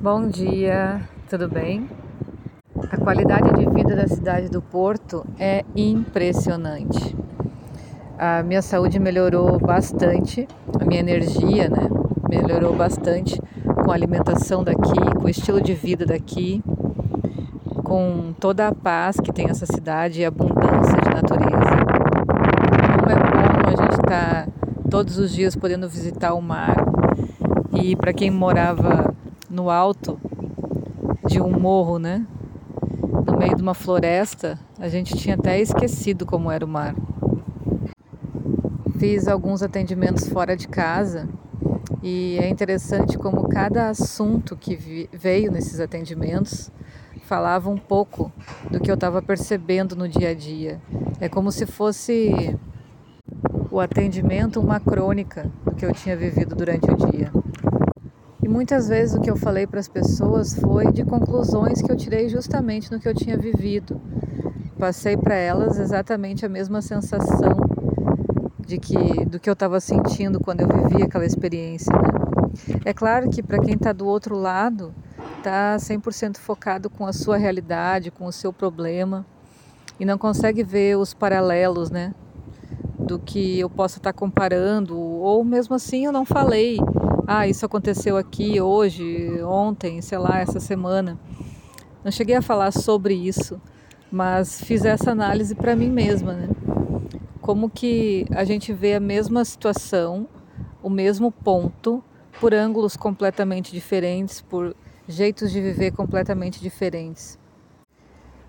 Bom dia, tudo bem? A qualidade de vida da cidade do Porto é impressionante. A minha saúde melhorou bastante, a minha energia, né, melhorou bastante com a alimentação daqui, com o estilo de vida daqui, com toda a paz que tem essa cidade e abundância de natureza. Como é bom a gente estar tá todos os dias podendo visitar o mar. E para quem morava no alto de um morro, né? No meio de uma floresta, a gente tinha até esquecido como era o mar. Fiz alguns atendimentos fora de casa e é interessante como cada assunto que veio nesses atendimentos falava um pouco do que eu estava percebendo no dia a dia. É como se fosse o atendimento uma crônica do que eu tinha vivido durante o dia. Muitas vezes o que eu falei para as pessoas foi de conclusões que eu tirei justamente no que eu tinha vivido. Passei para elas exatamente a mesma sensação de que do que eu estava sentindo quando eu vivia aquela experiência. Né? É claro que para quem está do outro lado, está 100% focado com a sua realidade, com o seu problema e não consegue ver os paralelos, né? Do que eu possa estar tá comparando, ou mesmo assim eu não falei ah, isso aconteceu aqui hoje, ontem, sei lá, essa semana. Não cheguei a falar sobre isso, mas fiz essa análise para mim mesma, né? Como que a gente vê a mesma situação, o mesmo ponto, por ângulos completamente diferentes, por jeitos de viver completamente diferentes.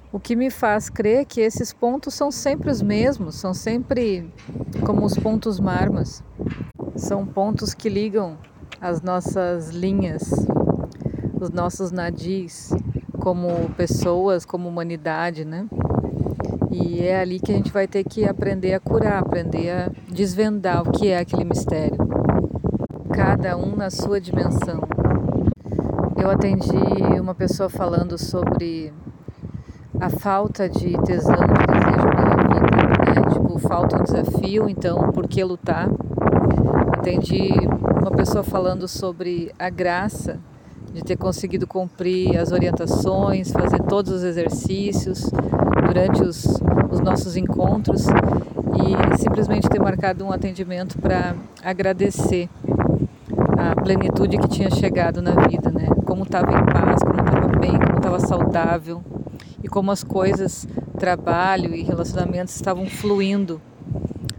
O que me faz crer que esses pontos são sempre os mesmos, são sempre como os pontos marmas. São pontos que ligam as nossas linhas, os nossos nadis como pessoas, como humanidade, né? E é ali que a gente vai ter que aprender a curar, aprender a desvendar o que é aquele mistério. Cada um na sua dimensão. Eu atendi uma pessoa falando sobre a falta de tesão, de desejo pela vida, né? Tipo, falta um desafio, então por que lutar? Atendi uma pessoa falando sobre a graça de ter conseguido cumprir as orientações, fazer todos os exercícios durante os, os nossos encontros e simplesmente ter marcado um atendimento para agradecer a plenitude que tinha chegado na vida, né? Como estava em paz, como estava bem, como estava saudável e como as coisas, trabalho e relacionamentos estavam fluindo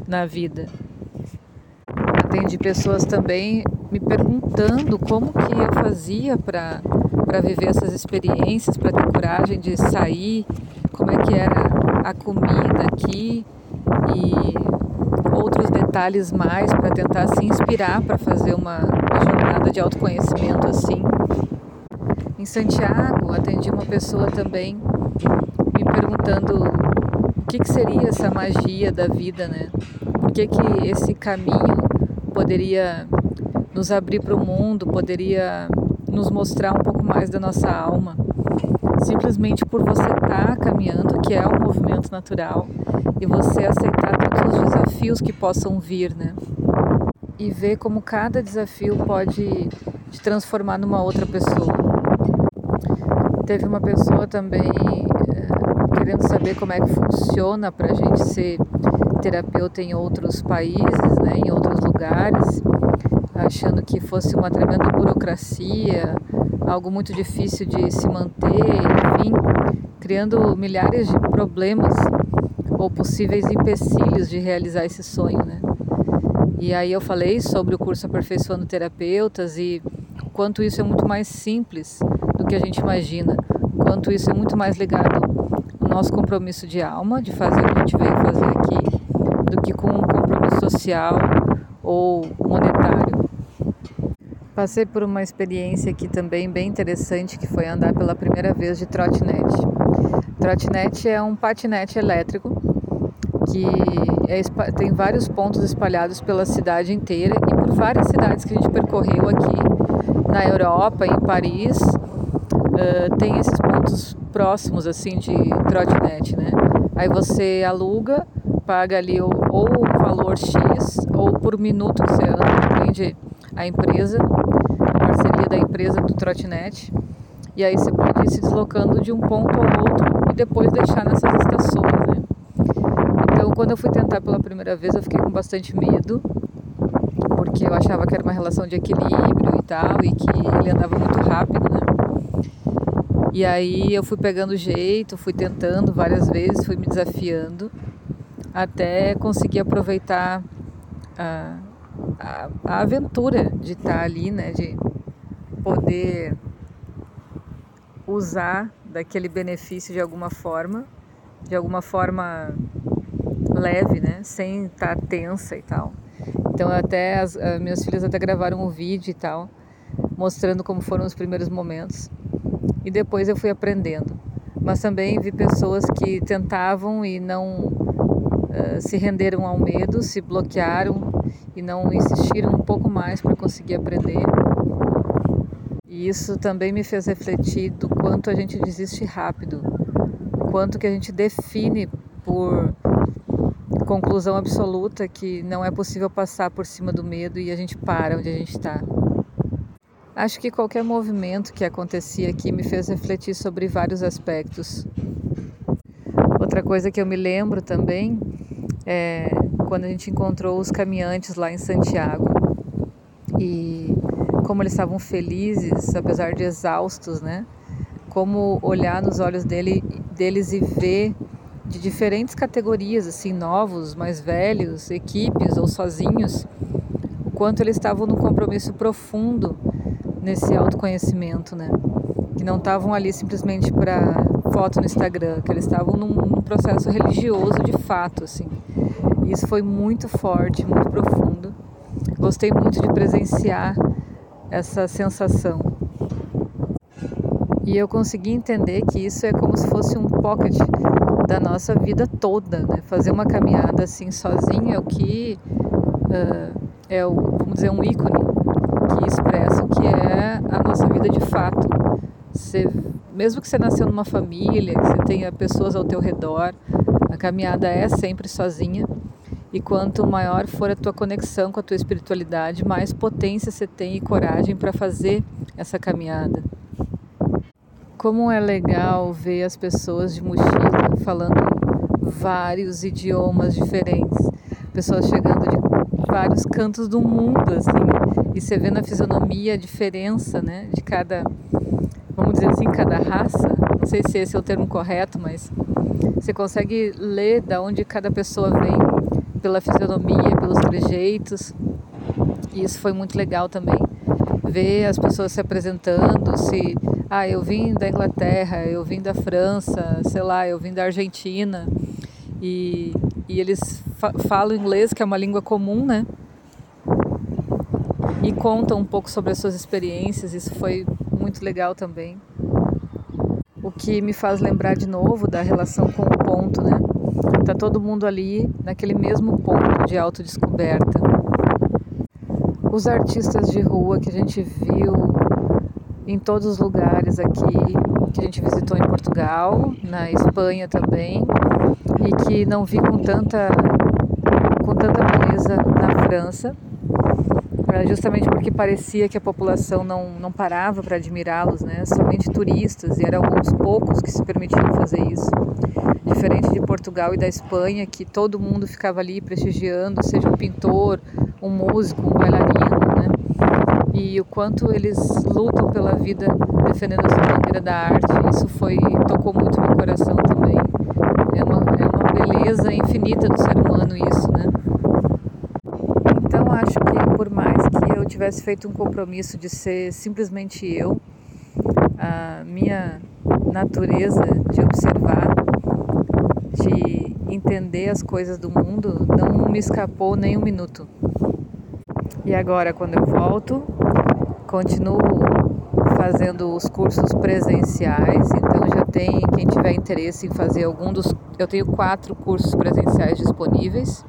na vida atendi pessoas também me perguntando como que eu fazia para viver essas experiências, para ter coragem de sair, como é que era a comida aqui e outros detalhes mais para tentar se inspirar para fazer uma, uma jornada de autoconhecimento assim. Em Santiago, atendi uma pessoa também me perguntando o que, que seria essa magia da vida, né? Por que, que esse caminho poderia nos abrir para o mundo, poderia nos mostrar um pouco mais da nossa alma. Simplesmente por você estar tá caminhando, que é um movimento natural, e você aceitar todos os desafios que possam vir, né? E ver como cada desafio pode te transformar numa outra pessoa. Teve uma pessoa também é, querendo saber como é que funciona para a gente ser terapeuta em outros países, né, em outros lugares, achando que fosse uma tremenda burocracia, algo muito difícil de se manter, enfim, criando milhares de problemas ou possíveis empecilhos de realizar esse sonho, né? E aí eu falei sobre o curso Aperfeiçoando Terapeutas e quanto isso é muito mais simples do que a gente imagina, quanto isso é muito mais ligado ao nosso compromisso de alma, de fazer o que a gente veio fazer aqui, do que com um compromisso social ou monetário. Passei por uma experiência aqui também bem interessante que foi andar pela primeira vez de trotinete. Trotinete é um patinete elétrico que é, tem vários pontos espalhados pela cidade inteira e por várias cidades que a gente percorreu aqui na Europa, em Paris, uh, tem esses pontos próximos assim de trotinete, né? Aí você aluga paga ali ou, ou um valor X ou por minuto que você anda, depende a empresa, a parceria da empresa do trotinete. E aí você pode ir se deslocando de um ponto ao outro e depois deixar nessas estações, né? Então, quando eu fui tentar pela primeira vez, eu fiquei com bastante medo, porque eu achava que era uma relação de equilíbrio e tal, e que ele andava muito rápido, né? E aí eu fui pegando jeito, fui tentando várias vezes, fui me desafiando até conseguir aproveitar a, a, a aventura de estar ali, né? De poder usar daquele benefício de alguma forma, de alguma forma leve, né? Sem estar tensa e tal. Então até as, as minhas filhas até gravaram um vídeo e tal, mostrando como foram os primeiros momentos. E depois eu fui aprendendo. Mas também vi pessoas que tentavam e não uh, se renderam ao medo, se bloquearam e não insistiram um pouco mais para conseguir aprender. E isso também me fez refletir do quanto a gente desiste rápido, quanto que a gente define por conclusão absoluta que não é possível passar por cima do medo e a gente para onde a gente está. Acho que qualquer movimento que acontecia aqui me fez refletir sobre vários aspectos. Outra coisa que eu me lembro também é quando a gente encontrou os caminhantes lá em Santiago e como eles estavam felizes, apesar de exaustos, né? Como olhar nos olhos dele, deles e ver de diferentes categorias, assim, novos, mais velhos, equipes ou sozinhos, o quanto eles estavam num compromisso profundo nesse autoconhecimento, né? Que não estavam ali simplesmente para foto no Instagram, que eles estavam num, num, processo religioso de fato, assim. Isso foi muito forte, muito profundo. Gostei muito de presenciar essa sensação. E eu consegui entender que isso é como se fosse um pocket da nossa vida toda, né? Fazer uma caminhada assim sozinho é o que uh, é o, vamos dizer, um ícone que expressa o que é a nossa vida de fato. Você, mesmo que você nasceu numa família, que você tenha pessoas ao teu redor, a caminhada é sempre sozinha. E quanto maior for a tua conexão com a tua espiritualidade, mais potência você tem e coragem para fazer essa caminhada. Como é legal ver as pessoas de mochila falando vários idiomas diferentes, pessoas chegando de vários cantos do mundo, assim, e você vê na fisionomia a diferença, né, de cada, vamos dizer assim, cada raça. Não sei se esse é o termo correto, mas você consegue ler da onde cada pessoa vem pela fisionomia, pelos trejeitos. E isso foi muito legal também. Ver as pessoas se apresentando, se ah, eu vim da Inglaterra, eu vim da França, sei lá, eu vim da Argentina. E, e eles fa falam inglês, que é uma língua comum, né? E contam um pouco sobre as suas experiências, isso foi muito legal também. O que me faz lembrar de novo da relação com o ponto, né? Tá todo mundo ali naquele mesmo ponto de autodescoberta. Os artistas de rua que a gente viu em todos os lugares aqui, que a gente visitou em Portugal, na Espanha também, e que não vi com tanta, com tanta beleza na França, justamente porque parecia que a população não, não parava para admirá-los, né? somente turistas, e eram alguns poucos que se permitiam fazer isso diferente de Portugal e da Espanha, que todo mundo ficava ali prestigiando, seja um pintor, um músico, um bailarino, né? E o quanto eles lutam pela vida defendendo a sua bandeira da arte, isso foi tocou muito meu coração também. É uma, é uma beleza infinita do ser humano isso, né? Então acho que por mais que eu tivesse feito um compromisso de ser simplesmente eu, a minha natureza de observar de entender as coisas do mundo não me escapou nem um minuto. E agora, quando eu volto, continuo fazendo os cursos presenciais, então já tem quem tiver interesse em fazer algum dos. Eu tenho quatro cursos presenciais disponíveis.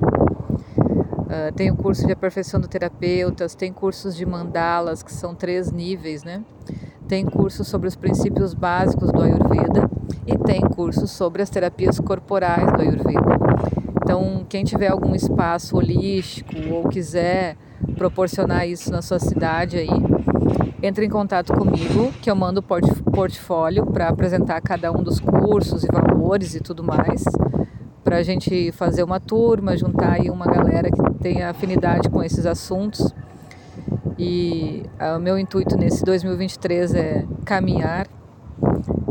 Uh, tem o curso de aperfeiçoando terapeutas, tem cursos de mandalas, que são três níveis, né? Tem cursos sobre os princípios básicos do Ayurveda e tem cursos sobre as terapias corporais do Ayurveda. Então, quem tiver algum espaço holístico ou quiser proporcionar isso na sua cidade aí, entre em contato comigo, que eu mando o portfólio para apresentar cada um dos cursos e valores e tudo mais, para a gente fazer uma turma, juntar aí uma galera que tenha afinidade com esses assuntos. E ah, o meu intuito nesse 2023 é caminhar,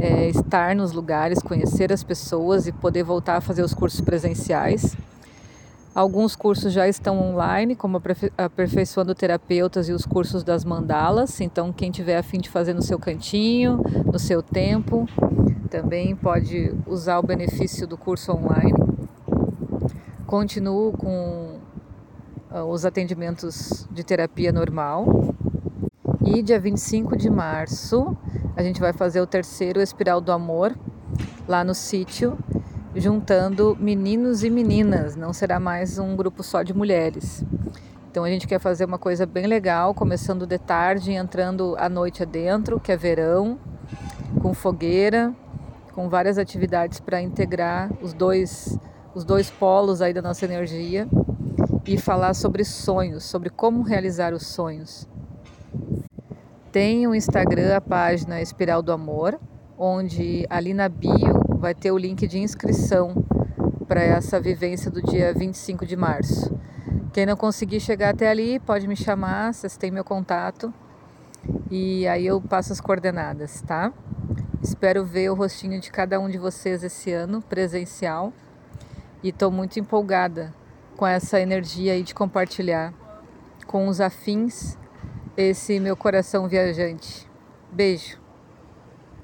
é estar nos lugares, conhecer as pessoas e poder voltar a fazer os cursos presenciais. Alguns cursos já estão online, como Aperfeiçoando Terapeutas e os cursos das mandalas. Então, quem tiver a fim de fazer no seu cantinho, no seu tempo, também pode usar o benefício do curso online. Continuo com os atendimentos de terapia normal. E dia 25 de março, a gente vai fazer o terceiro Espiral do Amor lá no sítio juntando meninos e meninas, não será mais um grupo só de mulheres. Então a gente quer fazer uma coisa bem legal, começando de tarde e entrando à noite adentro, que é verão, com fogueira, com várias atividades para integrar os dois os dois polos aí da nossa energia e falar sobre sonhos, sobre como realizar os sonhos. Tem o Instagram, a página Espiral do Amor, onde ali na bio vai ter o link de inscrição para essa vivência do dia 25 de março. Quem não conseguir chegar até ali, pode me chamar, vocês têm meu contato e aí eu passo as coordenadas, tá? Espero ver o rostinho de cada um de vocês esse ano, presencial, e estou muito empolgada com essa energia aí de compartilhar com os afins esse meu coração viajante. Beijo!